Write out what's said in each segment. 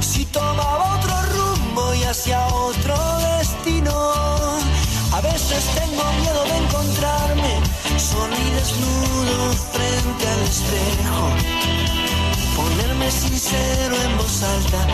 Si tomaba otro rumbo y hacia otro destino. A veces tengo miedo de encontrarme solo y desnudo frente al espejo ponerme sincero en voz alta,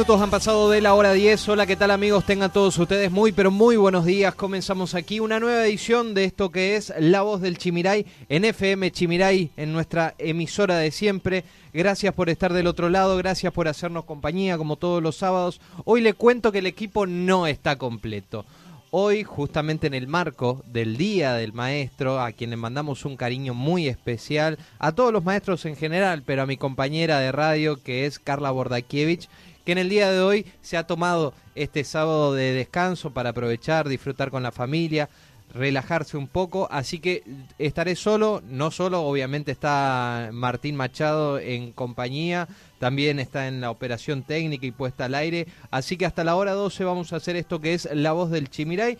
minutos han pasado de la hora 10. Hola, ¿qué tal amigos? Tengan todos ustedes muy, pero muy buenos días. Comenzamos aquí una nueva edición de esto que es La Voz del Chimiray en FM Chimiray, en nuestra emisora de siempre. Gracias por estar del otro lado, gracias por hacernos compañía como todos los sábados. Hoy le cuento que el equipo no está completo. Hoy, justamente en el marco del Día del Maestro, a quien le mandamos un cariño muy especial, a todos los maestros en general, pero a mi compañera de radio que es Carla Bordakiewicz, que en el día de hoy se ha tomado este sábado de descanso para aprovechar, disfrutar con la familia, relajarse un poco, así que estaré solo, no solo, obviamente está Martín Machado en compañía, también está en la operación técnica y puesta al aire, así que hasta la hora 12 vamos a hacer esto que es La Voz del Chimiray.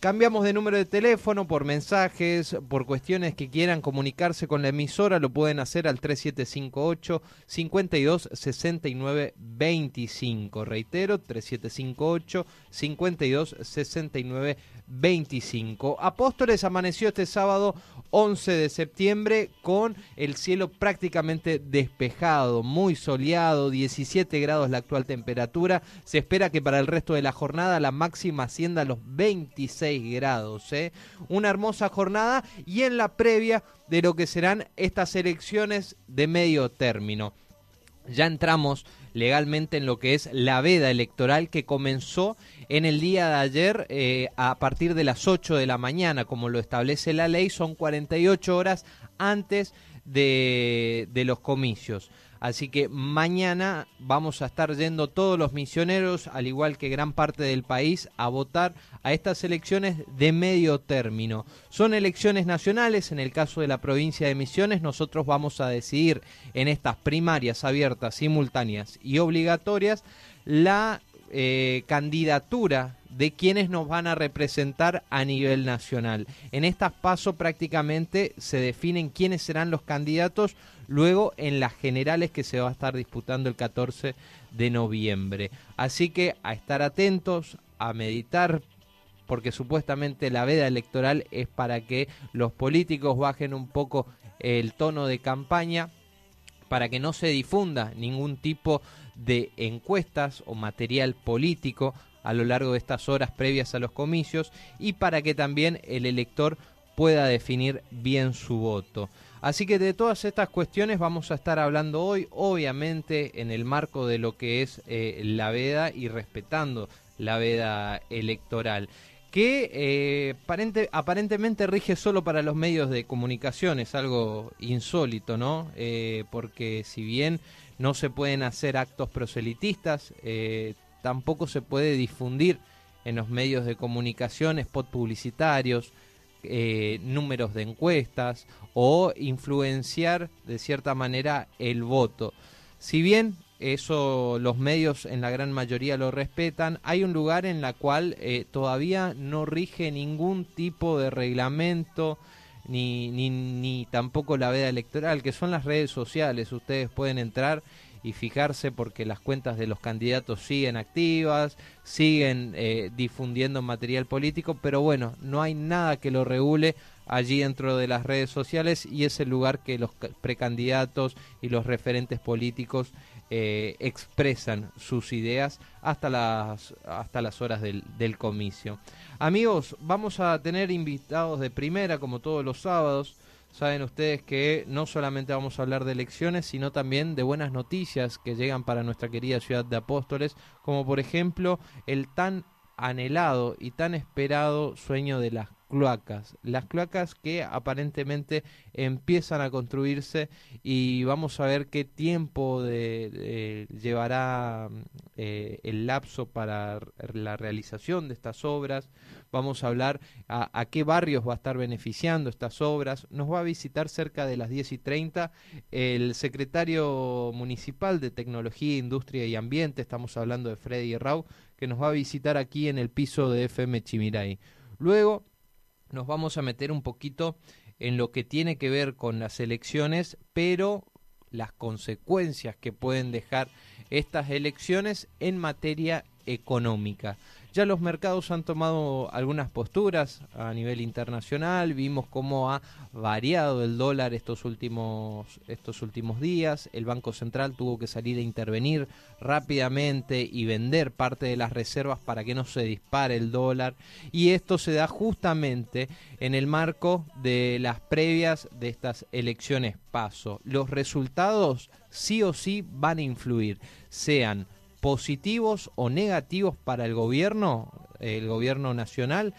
Cambiamos de número de teléfono por mensajes, por cuestiones que quieran comunicarse con la emisora, lo pueden hacer al 3758 52 69 25. Reitero, 3758 52 69 25. Apóstoles amaneció este sábado 11 de septiembre con el cielo prácticamente despejado, muy soleado, 17 grados la actual temperatura. Se espera que para el resto de la jornada la máxima ascienda a los 26 grados. ¿eh? Una hermosa jornada y en la previa de lo que serán estas elecciones de medio término. Ya entramos legalmente en lo que es la veda electoral que comenzó en el día de ayer eh, a partir de las 8 de la mañana, como lo establece la ley, son 48 horas antes de, de los comicios. Así que mañana vamos a estar yendo todos los misioneros, al igual que gran parte del país, a votar a estas elecciones de medio término. Son elecciones nacionales, en el caso de la provincia de Misiones, nosotros vamos a decidir en estas primarias abiertas, simultáneas y obligatorias la eh, candidatura de quienes nos van a representar a nivel nacional. En estas pasos prácticamente se definen quiénes serán los candidatos luego en las generales que se va a estar disputando el 14 de noviembre. Así que a estar atentos, a meditar, porque supuestamente la veda electoral es para que los políticos bajen un poco el tono de campaña, para que no se difunda ningún tipo de encuestas o material político a lo largo de estas horas previas a los comicios y para que también el elector pueda definir bien su voto. Así que de todas estas cuestiones vamos a estar hablando hoy, obviamente en el marco de lo que es eh, la veda y respetando la veda electoral que eh, aparentemente rige solo para los medios de comunicación, es algo insólito, ¿no? Eh, porque si bien no se pueden hacer actos proselitistas, tampoco se puede difundir en los medios de comunicación spot publicitarios, números de encuestas o influenciar de cierta manera el voto. Si bien eso los medios en la gran mayoría lo respetan. Hay un lugar en la cual eh, todavía no rige ningún tipo de reglamento ni, ni, ni tampoco la veda electoral, que son las redes sociales. Ustedes pueden entrar y fijarse porque las cuentas de los candidatos siguen activas, siguen eh, difundiendo material político, pero bueno, no hay nada que lo regule allí dentro de las redes sociales y es el lugar que los precandidatos y los referentes políticos eh, expresan sus ideas hasta las, hasta las horas del, del comicio. Amigos, vamos a tener invitados de primera como todos los sábados. Saben ustedes que no solamente vamos a hablar de elecciones, sino también de buenas noticias que llegan para nuestra querida ciudad de Apóstoles, como por ejemplo el tan anhelado y tan esperado sueño de las cloacas. Las cloacas que aparentemente empiezan a construirse y vamos a ver qué tiempo de, llevará eh, el lapso para la realización de estas obras. Vamos a hablar a, qué barrios va a estar beneficiando estas obras. Nos va a visitar cerca de las 10 y 30 el secretario municipal de Tecnología, Industria y Ambiente, estamos hablando de Freddy Rau, que nos va a visitar aquí en el piso de FM Chimiray. Luego nos vamos a meter un poquito en lo que tiene que ver con las elecciones, pero las consecuencias que pueden dejar estas elecciones en materia económica. Ya los mercados han tomado algunas posturas a nivel internacional, vimos cómo ha variado el dólar estos últimos, estos últimos días, el Banco Central tuvo que salir a intervenir rápidamente y vender parte de las reservas para que no se dispare el dólar y esto se da justamente en el marco de las previas de estas elecciones paso. Los resultados sí o sí van a influir, sean positivos o negativos para el gobierno, el gobierno nacional,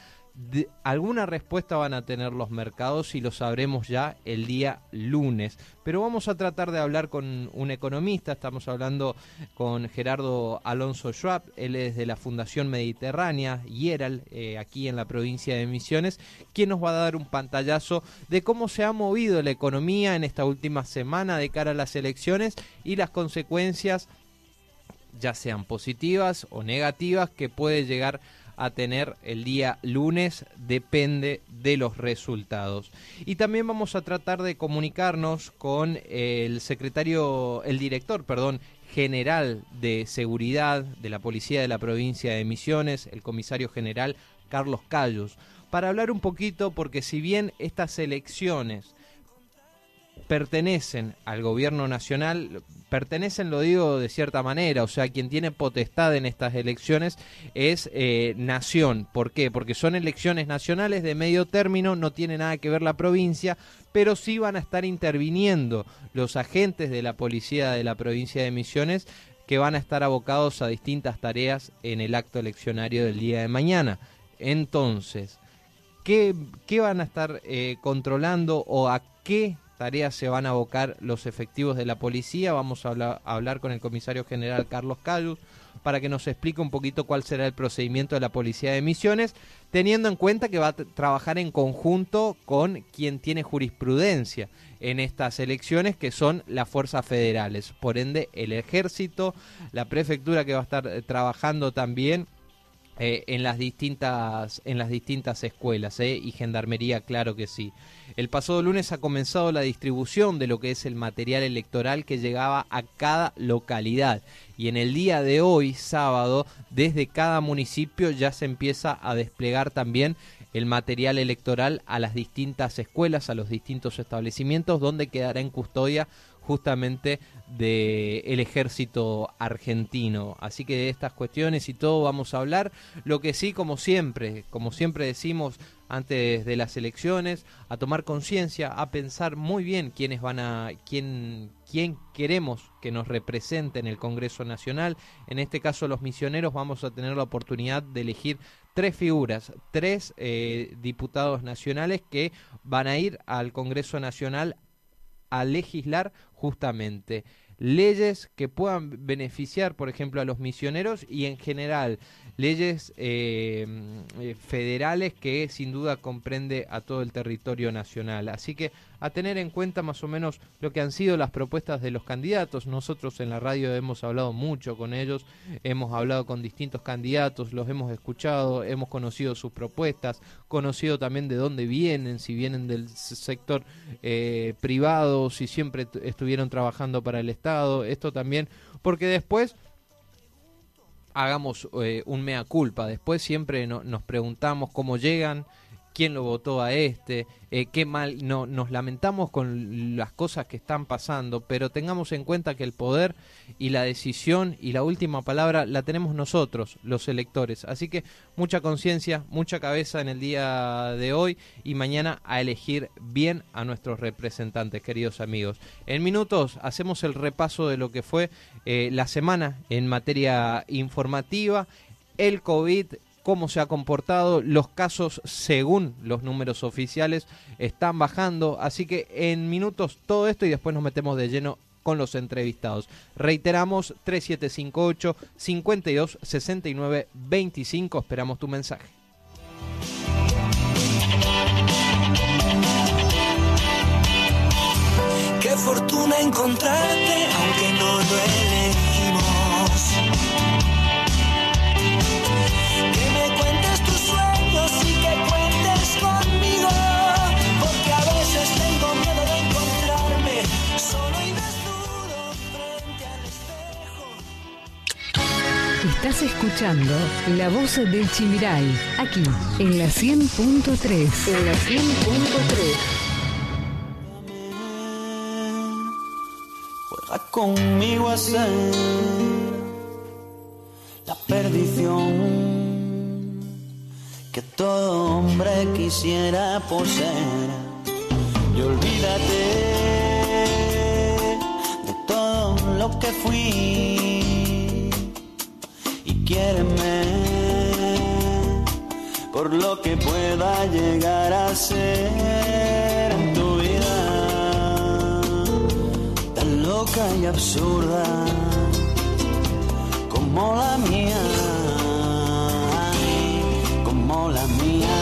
alguna respuesta van a tener los mercados y lo sabremos ya el día lunes. Pero vamos a tratar de hablar con un economista, estamos hablando con Gerardo Alonso Schwab, él es de la Fundación Mediterránea, Yeral, eh, aquí en la provincia de Misiones, quien nos va a dar un pantallazo de cómo se ha movido la economía en esta última semana de cara a las elecciones y las consecuencias ya sean positivas o negativas, que puede llegar a tener el día lunes, depende de los resultados. Y también vamos a tratar de comunicarnos con el secretario, el director, perdón, general de seguridad de la Policía de la provincia de Misiones, el comisario general Carlos Callos, para hablar un poquito, porque si bien estas elecciones pertenecen al gobierno nacional, pertenecen, lo digo de cierta manera, o sea, quien tiene potestad en estas elecciones es eh, nación. ¿Por qué? Porque son elecciones nacionales de medio término, no tiene nada que ver la provincia, pero sí van a estar interviniendo los agentes de la policía de la provincia de Misiones que van a estar abocados a distintas tareas en el acto eleccionario del día de mañana. Entonces, ¿qué, qué van a estar eh, controlando o a qué tareas se van a abocar los efectivos de la policía. Vamos a hablar, con el comisario general Carlos Calus para que nos explique un poquito cuál será el procedimiento de la policía de misiones, teniendo en cuenta que va a trabajar en conjunto con quien tiene jurisprudencia en estas elecciones, que son las fuerzas federales. Por ende, el ejército, la prefectura que va a estar eh, trabajando también eh, en las distintas en las distintas escuelas eh, y gendarmería claro que sí. El pasado lunes ha comenzado la distribución de lo que es el material electoral que llegaba a cada localidad. Y en el día de hoy sábado desde cada municipio ya se empieza a desplegar también el material electoral a las distintas escuelas, a los distintos establecimientos donde quedará en custodia justamente del ejército argentino. Así que de estas cuestiones y todo vamos a hablar. Lo que sí, como siempre, como siempre decimos, antes de las elecciones, a tomar conciencia, a pensar muy bien quiénes van a, quién, quién queremos que nos represente en el Congreso Nacional. En este caso, los misioneros vamos a tener la oportunidad de elegir tres figuras, tres eh, diputados nacionales que van a ir al Congreso Nacional a legislar justamente leyes que puedan beneficiar, por ejemplo, a los misioneros y en general leyes eh, eh, federales que sin duda comprende a todo el territorio nacional. Así que a tener en cuenta más o menos lo que han sido las propuestas de los candidatos. Nosotros en la radio hemos hablado mucho con ellos, hemos hablado con distintos candidatos, los hemos escuchado, hemos conocido sus propuestas, conocido también de dónde vienen, si vienen del sector eh, privado, si siempre estuvieron trabajando para el Estado. Esto también, porque después hagamos eh, un mea culpa. Después siempre nos preguntamos cómo llegan, quién lo votó a este, eh, qué mal, no, nos lamentamos con las cosas que están pasando, pero tengamos en cuenta que el poder y la decisión y la última palabra la tenemos nosotros, los electores. Así que mucha conciencia, mucha cabeza en el día de hoy y mañana a elegir bien a nuestros representantes, queridos amigos. En minutos hacemos el repaso de lo que fue eh, la semana en materia informativa, el COVID cómo se ha comportado. Los casos, según los números oficiales, están bajando. Así que en minutos todo esto y después nos metemos de lleno con los entrevistados. Reiteramos 3758 52 69 25. Esperamos tu mensaje. Qué fortuna encontrarte, aunque no lo Estás escuchando La Voz del Chimiray, aquí, en la 100.3. En la 100.3. Juega conmigo a ser la perdición que todo hombre quisiera poseer. Y olvídate de todo lo que fui quiéreme por lo que pueda llegar a ser en tu vida tan loca y absurda como la mía, como la mía.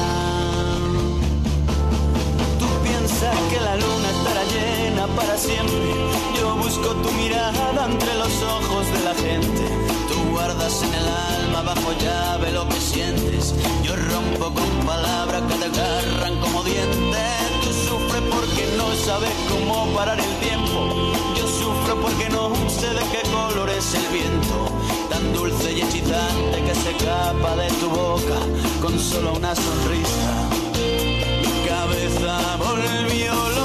Tú piensas que la luna estará llena para siempre. Yo busco tu mirada entre los ojos de la gente guardas en el alma bajo llave lo que sientes. Yo rompo con palabras que te agarran como dientes. Tú sufres porque no sabes cómo parar el tiempo. Yo sufro porque no sé de qué color es el viento. Tan dulce y hechizante que se escapa de tu boca con solo una sonrisa. Mi cabeza volvió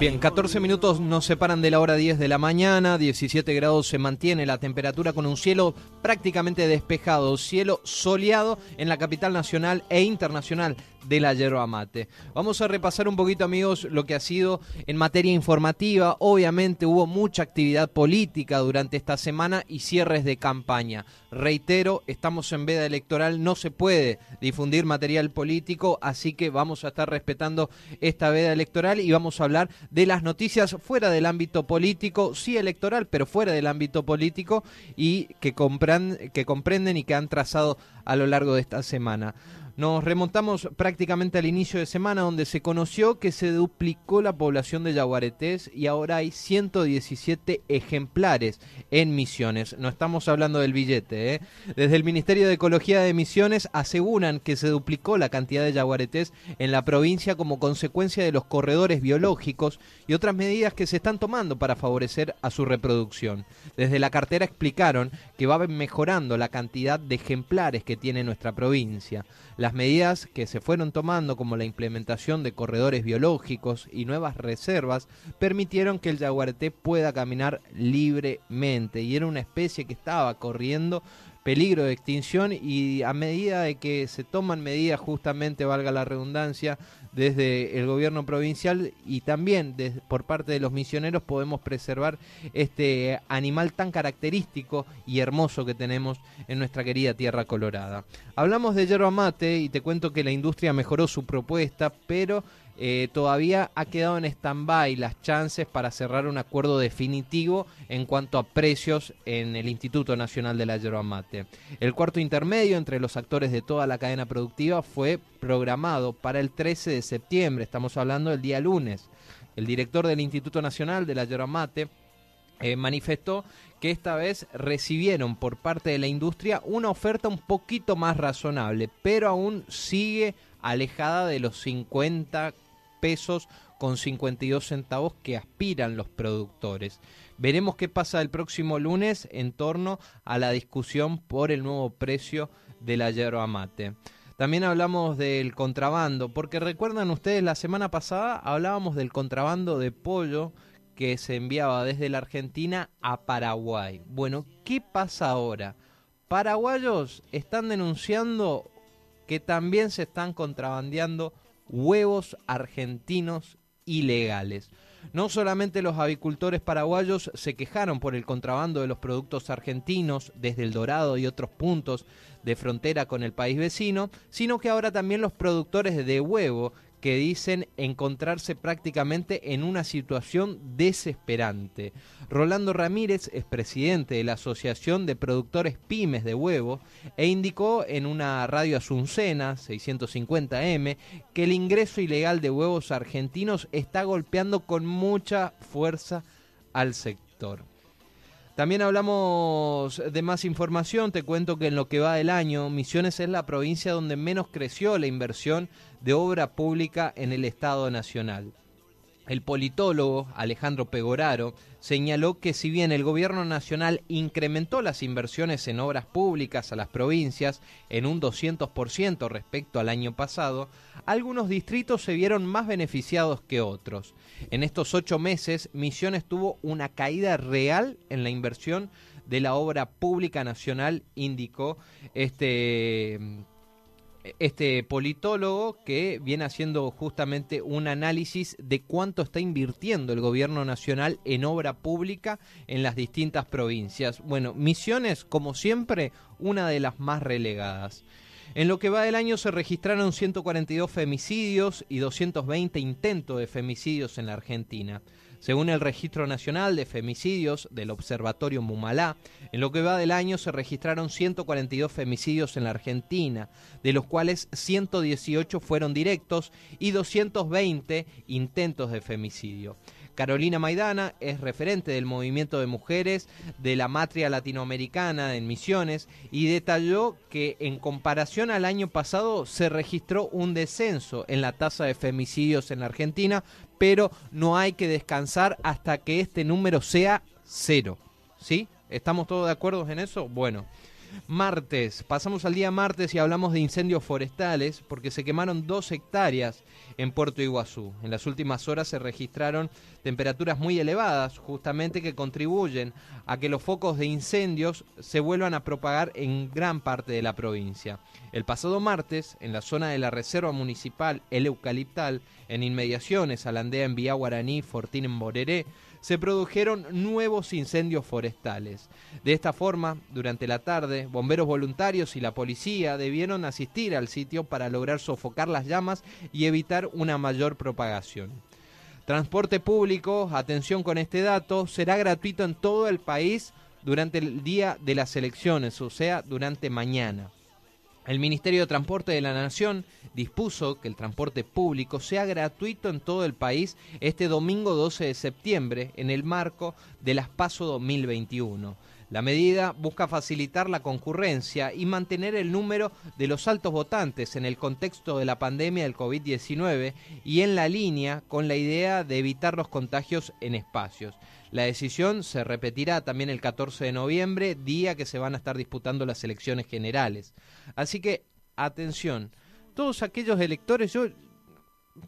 Bien, 14 minutos nos separan de la hora 10 de la mañana, 17 grados se mantiene la temperatura con un cielo prácticamente despejado, cielo soleado en la capital nacional e internacional de la yerba mate. Vamos a repasar un poquito, amigos, lo que ha sido en materia informativa. Obviamente hubo mucha actividad política durante esta semana y cierres de campaña. Reitero, estamos en veda electoral, no se puede difundir material político, así que vamos a estar respetando esta veda electoral y vamos a hablar de las noticias fuera del ámbito político, sí electoral, pero fuera del ámbito político y que, que comprenden y que han trazado a lo largo de esta semana. Nos remontamos prácticamente al inicio de semana donde se conoció que se duplicó la población de yaguaretés y ahora hay 117 ejemplares en Misiones. No estamos hablando del billete. ¿eh? Desde el Ministerio de Ecología de Misiones aseguran que se duplicó la cantidad de yaguaretés en la provincia como consecuencia de los corredores biológicos y otras medidas que se están tomando para favorecer a su reproducción. Desde la cartera explicaron que va mejorando la cantidad de ejemplares que tiene nuestra provincia. La Las medidas que se fueron tomando, como la implementación de corredores biológicos y nuevas reservas, permitieron que el jaguarete pueda caminar libremente y era una especie que estaba corriendo peligro de extinción y a medida de que se toman medidas justamente, valga la redundancia, desde el gobierno provincial y también por parte de los misioneros podemos preservar este animal tan característico y hermoso que tenemos en nuestra querida tierra colorada. Hablamos de yerba mate y te cuento que la industria mejoró su propuesta, pero eh, todavía ha quedado en stand-by las chances para cerrar un acuerdo definitivo en cuanto a precios en el Instituto Nacional de la Yerba Mate. El cuarto intermedio entre los actores de toda la cadena productiva fue programado para el 13 de septiembre, estamos hablando del día lunes. El director del Instituto Nacional de la Yerba Mate eh, manifestó que esta vez recibieron por parte de la industria una oferta un poquito más razonable, pero aún sigue alejada de los 50 pesos con 52 centavos que aspiran los productores. Veremos qué pasa el próximo lunes en torno a la discusión por el nuevo precio de la yerba mate. También hablamos del contrabando, porque recuerdan ustedes la semana pasada hablábamos del contrabando de pollo que se enviaba desde la Argentina a Paraguay. Bueno, ¿qué pasa ahora? Paraguayos están denunciando que también se están contrabandeando huevos argentinos ilegales. No solamente los avicultores paraguayos se quejaron por el contrabando de los productos argentinos desde El Dorado y otros puntos de frontera con el país vecino, sino que ahora también los productores de huevo que dicen encontrarse prácticamente en una situación desesperante. Rolando Ramírez es presidente de la Asociación de Productores Pymes de Huevo e indicó en una radio asuncena 650M que el ingreso ilegal de huevos argentinos está golpeando con mucha fuerza al sector. También hablamos de más información, te cuento que en lo que va del año, Misiones es la provincia donde menos creció la inversión de obra pública en el Estado Nacional. El politólogo Alejandro Pegoraro señaló que si bien el gobierno nacional incrementó las inversiones en obras públicas a las provincias en un 200% respecto al año pasado, algunos distritos se vieron más beneficiados que otros. En estos ocho meses, Misiones tuvo una caída real en la inversión de la obra pública nacional, indicó este este politólogo que viene haciendo justamente un análisis de cuánto está invirtiendo el gobierno nacional en obra pública en las distintas provincias. Bueno, Misiones, como siempre, una de las más relegadas. En lo que va del año se registraron 142 femicidios y 220 intentos de femicidios en la Argentina. Según el Registro Nacional de Femicidios del Observatorio Mumalá, en lo que va del año se registraron 142 femicidios en la Argentina, de los cuales 118 fueron directos y 220 intentos de femicidio. Carolina Maidana es referente del movimiento de mujeres de la matria latinoamericana en Misiones y detalló que en comparación al año pasado se registró un descenso en la tasa de femicidios en la Argentina, pero no hay que descansar hasta que este número sea cero. ¿Sí? ¿Estamos todos de acuerdo en eso? Bueno. Martes, pasamos al día martes y hablamos de incendios forestales porque se quemaron dos hectáreas en Puerto Iguazú. En las últimas horas se registraron temperaturas muy elevadas, justamente que contribuyen a que los focos de incendios se vuelvan a propagar en gran parte de la provincia. El pasado martes, en la zona de la Reserva Municipal El Eucaliptal, en inmediaciones a la aldea en Vía Guaraní, Fortín en Boreré, se produjeron nuevos incendios forestales. De esta forma, durante la tarde, bomberos voluntarios y la policía debieron asistir al sitio para lograr sofocar las llamas y evitar una mayor propagación. Transporte público, atención con este dato, será gratuito en todo el país durante el día de las elecciones, o sea, durante mañana. El Ministerio de Transporte de la Nación dispuso que el transporte público sea gratuito en todo el país este domingo 12 de septiembre en el marco de las PASO 2021. La medida busca facilitar la concurrencia y mantener el número de los altos votantes en el contexto de la pandemia del COVID-19 y en la línea con la idea de evitar los contagios en espacios. La decisión se repetirá también el 14 de noviembre, día que se van a estar disputando las elecciones generales. Así que, atención, todos aquellos electores, yo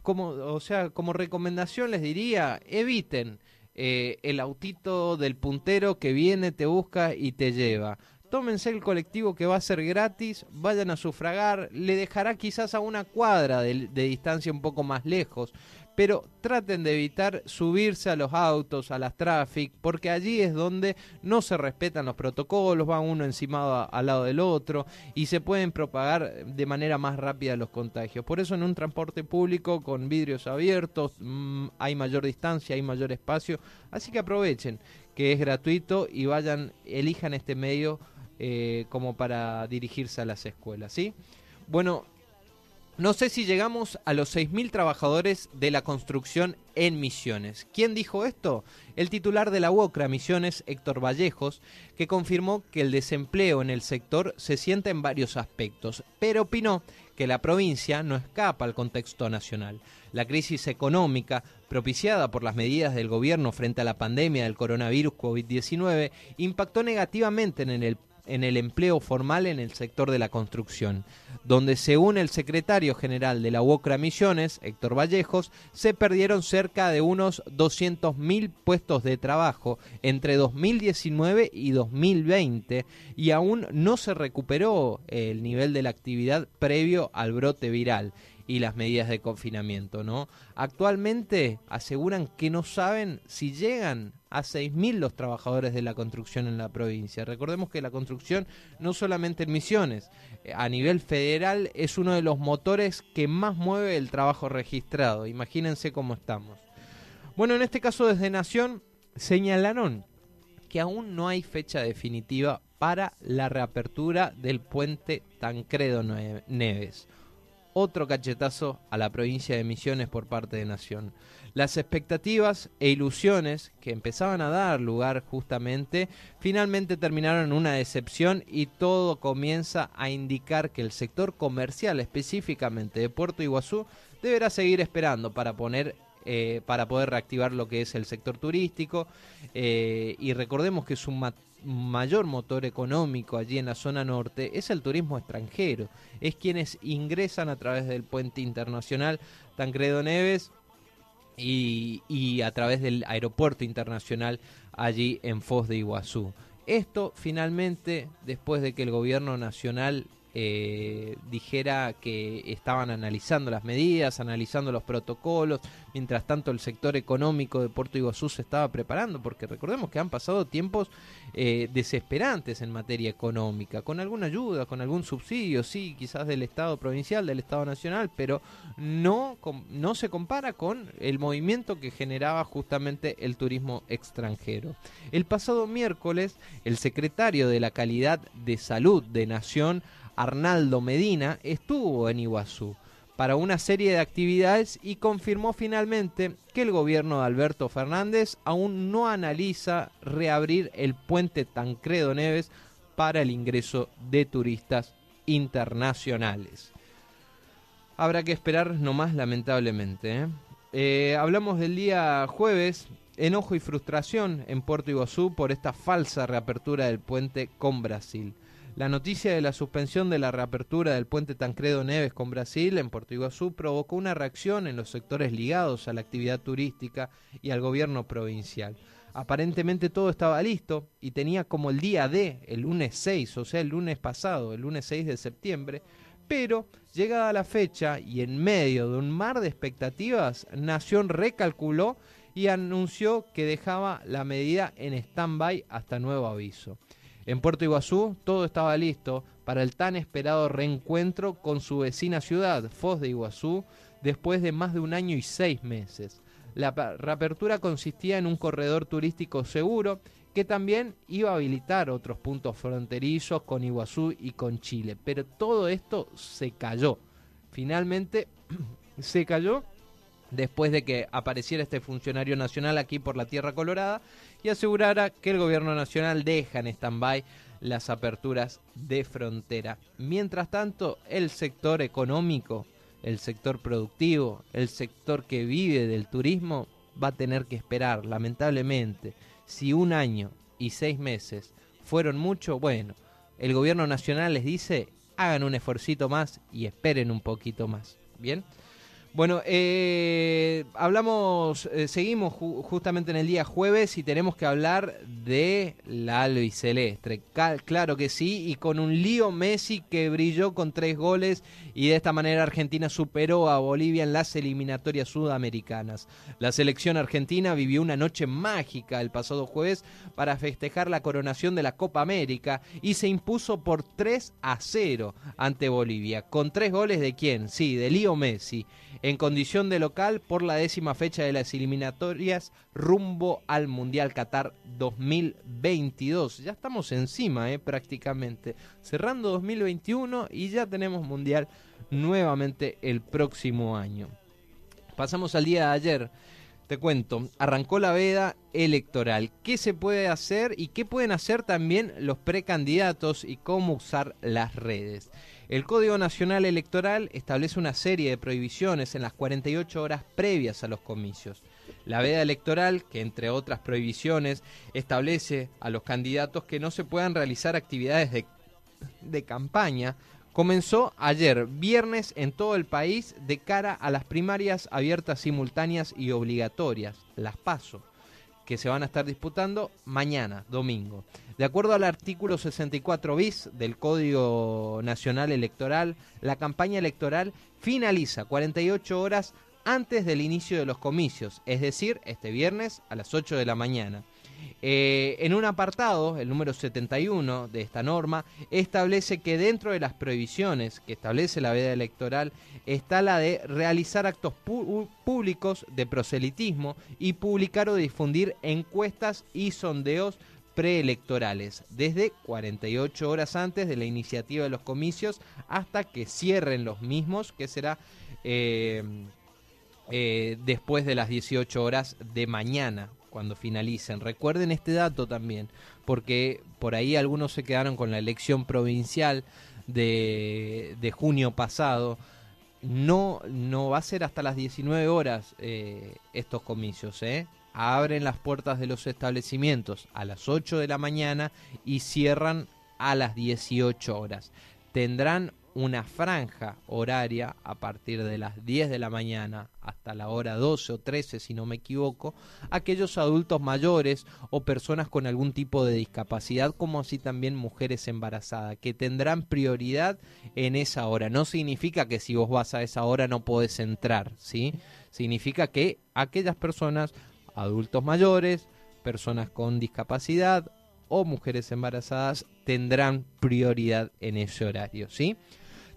como, o sea, como recomendación les diría, eviten eh, el autito del puntero que viene, te busca y te lleva. Tómense el colectivo que va a ser gratis, vayan a sufragar, le dejará quizás a una cuadra de distancia un poco más lejos, pero traten de evitar subirse a los autos, a las traffic, porque allí es donde no se respetan los protocolos, va uno encima al lado del otro y se pueden propagar de manera más rápida los contagios. Por eso en un transporte público con vidrios abiertos mm, hay mayor distancia, hay mayor espacio, así que aprovechen que es gratuito y vayan, elijan este medio eh, como para dirigirse a las escuelas, ¿sí? Bueno, no sé si llegamos a los 6.000 trabajadores de la construcción en Misiones. ¿Quién dijo esto? El titular de la UOCRA Misiones, Héctor Vallejos, que confirmó que el desempleo en el sector se siente en varios aspectos, pero opinó que la provincia no escapa al contexto nacional. La crisis económica, propiciada por las medidas del gobierno frente a la pandemia del coronavirus COVID-19, impactó negativamente en el en el empleo formal en el sector de la construcción, donde según el secretario general de la UOCRA Misiones, Héctor Vallejos, se perdieron cerca de unos 200.000 puestos de trabajo entre 2019 y 2020 y aún no se recuperó el nivel de la actividad previo al brote viral y las medidas de confinamiento, ¿no? Actualmente aseguran que no saben si llegan a 6.000 los trabajadores de la construcción en la provincia. Recordemos que la construcción no solamente en Misiones, eh, a nivel federal es uno de los motores que más mueve el trabajo registrado. Imagínense cómo estamos. Bueno, en este caso desde Nación señalaron que aún no hay fecha definitiva para la reapertura del puente Tancredo Neves otro cachetazo a la provincia de Misiones por parte de Nación. Las expectativas e ilusiones que empezaban a dar lugar justamente finalmente terminaron en una decepción y todo comienza a indicar que el sector comercial específicamente de Puerto Iguazú deberá seguir esperando para poner eh, para poder reactivar lo que es el sector turístico eh, y recordemos que es un mayor motor económico allí en la zona norte es el turismo extranjero, es quienes ingresan a través del puente internacional Tancredo Neves y, a través del aeropuerto internacional allí en Foz de Iguazú. Esto finalmente, después de que el gobierno nacional eh, dijera que estaban analizando las medidas, analizando los protocolos, mientras tanto el sector económico de Puerto Iguazú se estaba preparando, porque recordemos que han pasado tiempos eh, desesperantes en materia económica, con alguna ayuda, con algún subsidio, sí, quizás del Estado provincial, del Estado nacional, pero no, no se compara con el movimiento que generaba justamente el turismo extranjero. El pasado miércoles, el secretario de la Calidad de Salud de Nación, Arnaldo Medina, estuvo en Iguazú para una serie de actividades y confirmó finalmente que el gobierno de Alberto Fernández aún no analiza reabrir el puente Tancredo Neves para el ingreso de turistas internacionales. Habrá que esperar nomás lamentablemente. ¿eh? Eh, hablamos del día jueves, enojo y frustración en Puerto Iguazú por esta falsa reapertura del puente con Brasil. La noticia de la suspensión de la reapertura del puente Tancredo Neves con Brasil en Puerto Iguazú provocó una reacción en los sectores ligados a la actividad turística y al gobierno provincial. Aparentemente todo estaba listo y tenía como el día D, el lunes 6, o sea, el lunes pasado, el lunes 6 de septiembre, pero llegada la fecha y en medio de un mar de expectativas, Nación recalculó y anunció que dejaba la medida en stand-by hasta nuevo aviso. En Puerto Iguazú todo estaba listo para el tan esperado reencuentro con su vecina ciudad, Foz de Iguazú, después de más de un año y seis meses. La reapertura consistía en un corredor turístico seguro que también iba a habilitar otros puntos fronterizos con Iguazú y con Chile. Pero todo esto se cayó. Finalmente se cayó después de que apareciera este funcionario nacional aquí por la Tierra Colorada y asegurara que el gobierno nacional deja en stand-by las aperturas de frontera. Mientras tanto, el sector económico, el sector productivo, el sector que vive del turismo va a tener que esperar, lamentablemente. Si un año y seis meses fueron mucho, bueno, el gobierno nacional les dice hagan un esfuercito más y esperen un poquito más. Bien. Bueno, eh, hablamos, eh, seguimos justamente en el día jueves y tenemos que hablar de la albiceleste. claro que sí, y con un lío Messi que brilló con tres goles y de esta manera Argentina superó a Bolivia en las eliminatorias sudamericanas. La selección argentina vivió una noche mágica el pasado jueves para festejar la coronación de la Copa América y se impuso por 3 a 0 ante Bolivia. ¿Con tres goles de quién? Sí, de Lío Messi en condición de local por la décima fecha de las eliminatorias rumbo al Mundial Qatar 2022. Ya estamos encima, eh, prácticamente. Cerrando 2021 y ya tenemos Mundial nuevamente el próximo año. Pasamos al día de ayer. Te cuento, arrancó la veda electoral. ¿Qué se puede hacer y qué pueden hacer también los precandidatos y cómo usar las redes? El Código Nacional Electoral establece una serie de prohibiciones en las 48 horas previas a los comicios. La veda electoral, que entre otras prohibiciones establece a los candidatos que no se puedan realizar actividades de, campaña, comenzó ayer, viernes, en todo el país de cara a las primarias abiertas simultáneas y obligatorias, las PASO que se van a estar disputando mañana, domingo. De acuerdo al artículo 64 bis del Código Nacional Electoral, la campaña electoral finaliza 48 horas antes del inicio de los comicios, es decir, este viernes a las 8 de la mañana. Eh, en un apartado, el número 71 de esta norma, establece que dentro de las prohibiciones que establece la veda electoral está la de realizar actos públicos de proselitismo y publicar o difundir encuestas y sondeos preelectorales, desde 48 horas antes de la iniciativa de los comicios hasta que cierren los mismos, que será eh, eh, después de las 18 horas de mañana, cuando finalicen. Recuerden este dato también, porque por ahí algunos se quedaron con la elección provincial de, de junio pasado. No, no va a ser hasta las 19 horas eh, estos comicios, ¿eh? Abren las puertas de los establecimientos a las 8 de la mañana y cierran a las 18 horas. Tendrán una franja horaria a partir de las 10 de la mañana hasta la hora 12 o 13 si no me equivoco, aquellos adultos mayores o personas con algún tipo de discapacidad como así también mujeres embarazadas que tendrán prioridad en esa hora. No significa que si vos vas a esa hora no podés entrar, ¿sí? Significa que aquellas personas, adultos mayores, personas con discapacidad o mujeres embarazadas tendrán prioridad en ese horario, ¿sí?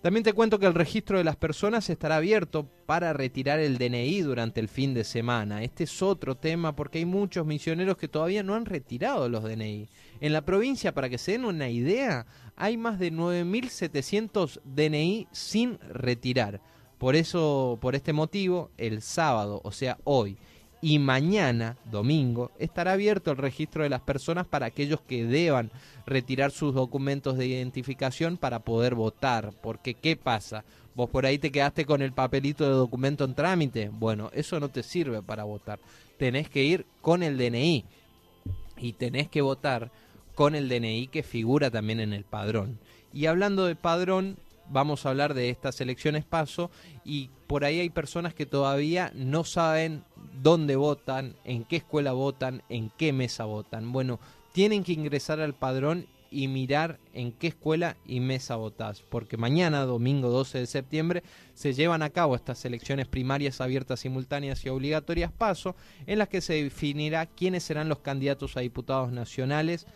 También te cuento que el registro de las personas estará abierto para retirar el DNI durante el fin de semana. Este es otro tema porque hay muchos misioneros que todavía no han retirado los DNI. En la provincia, para que se den una idea, hay más de 9.700 DNI sin retirar. Por eso, por este motivo, el sábado, o sea, hoy, y mañana, domingo, estará abierto el registro de las personas para aquellos que deban retirar sus documentos de identificación para poder votar. Porque, ¿qué pasa? Vos por ahí te quedaste con el papelito de documento en trámite. Bueno, eso no te sirve para votar. Tenés que ir con el DNI. Y tenés que votar con el DNI que figura también en el padrón. Y hablando de padrón, vamos a hablar de estas elecciones paso y por ahí hay personas que todavía no saben dónde votan, en qué escuela votan, en qué mesa votan. Bueno, tienen que ingresar al padrón y mirar en qué escuela y mesa votás, porque mañana, domingo 12 de septiembre, se llevan a cabo estas elecciones primarias abiertas, simultáneas y obligatorias paso, en las que se definirá quiénes serán los candidatos a diputados nacionales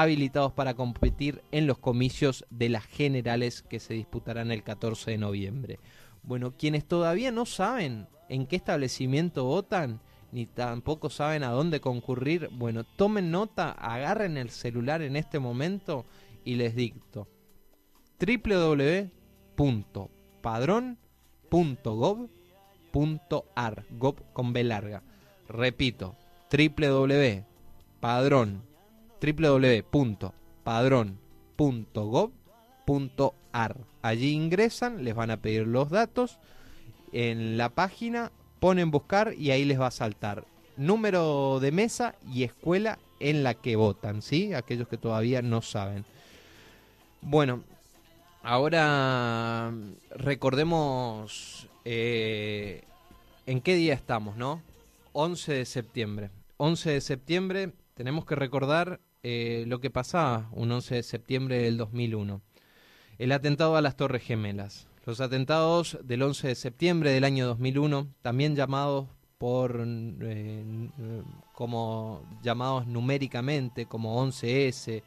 habilitados para competir en los comicios de las generales que se disputarán el 14 de noviembre. Bueno, quienes todavía no saben en qué establecimiento votan, ni tampoco saben a dónde concurrir, bueno, tomen nota, agarren el celular en este momento y les dicto www.padrón.gov.ar, gov con B larga. Repito, www.padrón www.padrón.gov.ar. Allí ingresan, les van a pedir los datos. En la página ponen buscar y ahí les va a saltar número de mesa y escuela en la que votan, ¿sí? Aquellos que todavía no saben. Bueno, Ahora recordemos eh, en qué día estamos, ¿no? 11 de septiembre. 11 de septiembre tenemos que recordar eh, lo que pasaba un 11 de septiembre del 2001. El atentado a las Torres Gemelas. Los atentados del 11 de septiembre del año 2001, también llamados por eh, como llamados numéricamente como 11S,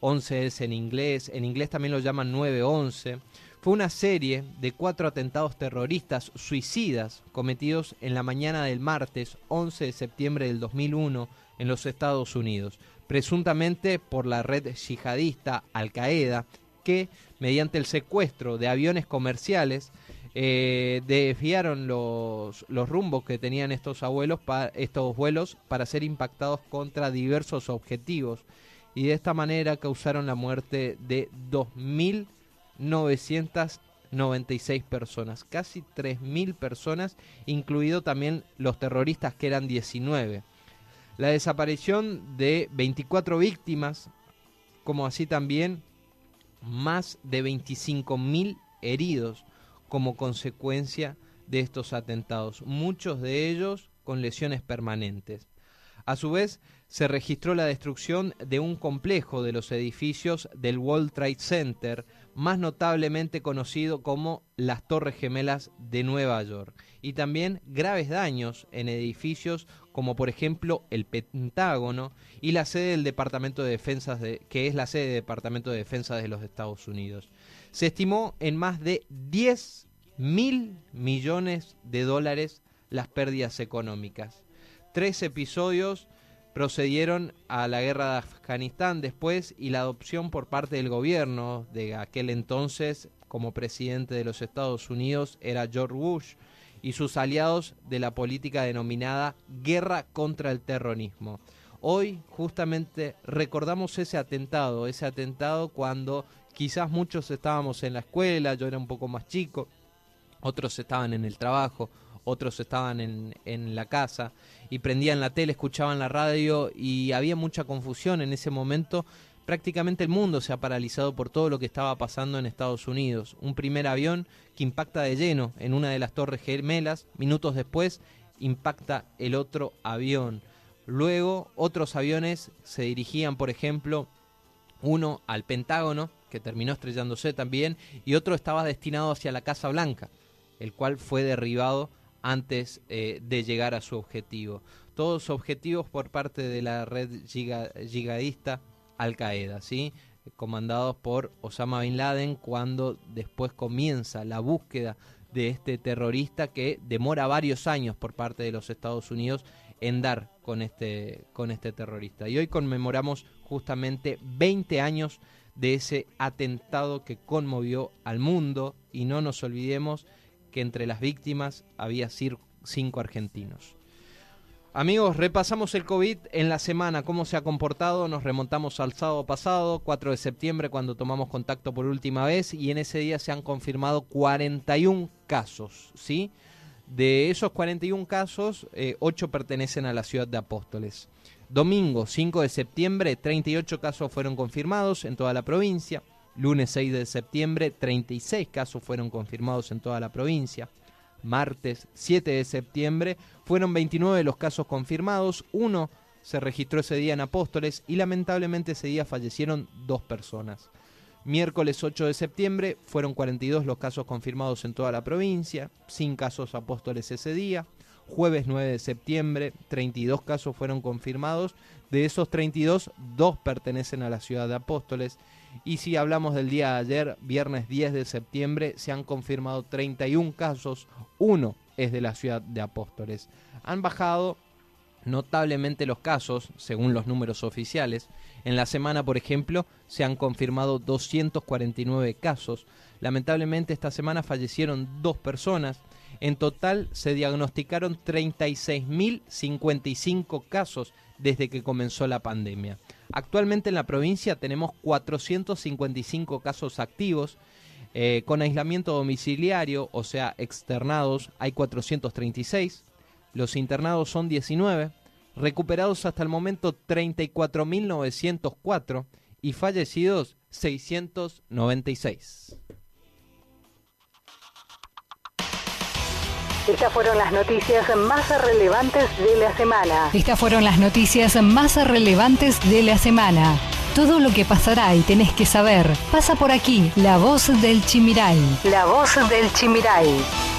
11S en inglés, en inglés también lo llaman 911, fue una serie de cuatro atentados terroristas suicidas cometidos en la mañana del martes 11 de septiembre del 2001 en los Estados Unidos, presuntamente por la red yihadista Al Qaeda, que mediante el secuestro de aviones comerciales eh, desviaron los, los, rumbos que tenían estos, abuelos estos vuelos para ser impactados contra diversos objetivos y de esta manera causaron la muerte de 2.996 personas, casi 3.000 personas, incluido también los terroristas que eran 19. La desaparición de 24 víctimas, como así también más de 25.000 heridos como consecuencia de estos atentados, muchos de ellos con lesiones permanentes. A su vez, se registró la destrucción de un complejo de los edificios del World Trade Center, más notablemente conocido como las Torres Gemelas de Nueva York, y también graves daños en edificios como por ejemplo el Pentágono y la sede del Departamento de Defensa, de, que es la sede del Departamento de Defensa de los Estados Unidos. Se estimó en más de 10 mil millones de dólares las pérdidas económicas. Tres episodios procedieron a la guerra de Afganistán después y la adopción por parte del gobierno de aquel entonces como presidente de los Estados Unidos era George Bush y sus aliados de la política denominada guerra contra el terrorismo. Hoy justamente recordamos ese atentado, ese atentado cuando quizás muchos estábamos en la escuela, yo era un poco más chico, otros estaban en el trabajo, otros estaban en, en, la casa y prendían la tele, escuchaban la radio y había mucha confusión en ese momento. Prácticamente el mundo se ha paralizado por todo lo que estaba pasando en Estados Unidos. Un primer avión que impacta de lleno en una de las torres gemelas, minutos después impacta el otro avión. Luego otros aviones se dirigían, por ejemplo, uno al Pentágono, que terminó estrellándose también, y otro estaba destinado hacia la Casa Blanca, el cual fue derribado antes eh, de llegar a su objetivo. Todos objetivos por parte de la red yihadista Al Qaeda, ¿sí? comandados por Osama Bin Laden cuando después comienza la búsqueda de este terrorista que demora varios años por parte de los Estados Unidos en dar con este, con este terrorista. Y hoy conmemoramos justamente 20 años de ese atentado que conmovió al mundo y no nos olvidemos que entre las víctimas había cinco argentinos. Amigos, repasamos el COVID en la semana, cómo se ha comportado, nos remontamos al sábado pasado, 4 de septiembre, cuando tomamos contacto por última vez, y en ese día se han confirmado 41 casos, ¿sí? De esos 41 casos, 8 eh, pertenecen a la ciudad de Apóstoles. Domingo 5 de septiembre, 38 casos fueron confirmados en toda la provincia. Lunes 6 de septiembre, 36 casos fueron confirmados en toda la provincia. Martes 7 de septiembre, fueron 29 los casos confirmados, uno se registró ese día en Apóstoles y lamentablemente ese día fallecieron dos personas. Miércoles 8 de septiembre fueron 42 los casos confirmados en toda la provincia, sin casos Apóstoles ese día. Jueves 9 de septiembre, 32 casos fueron confirmados. De esos 32, dos pertenecen a la ciudad de Apóstoles. Y si hablamos del día de ayer, viernes 10 de septiembre, se han confirmado 31 casos, uno es de la ciudad de Apóstoles. Han bajado notablemente los casos, según los números oficiales. En la semana, por ejemplo, se han confirmado 249 casos. Lamentablemente esta semana fallecieron dos personas. En total se diagnosticaron 36.055 casos desde que comenzó la pandemia. Actualmente en la provincia tenemos 455 casos activos. Eh, con aislamiento domiciliario, o sea, externados, hay 436. Los internados son 19. Recuperados hasta el momento 34.904 y fallecidos 696. Estas fueron las noticias más relevantes de la semana. Estas fueron las noticias más relevantes de la semana. Todo lo que pasará y tenés que saber pasa por aquí. La voz del Chimiray. La voz del Chimiray.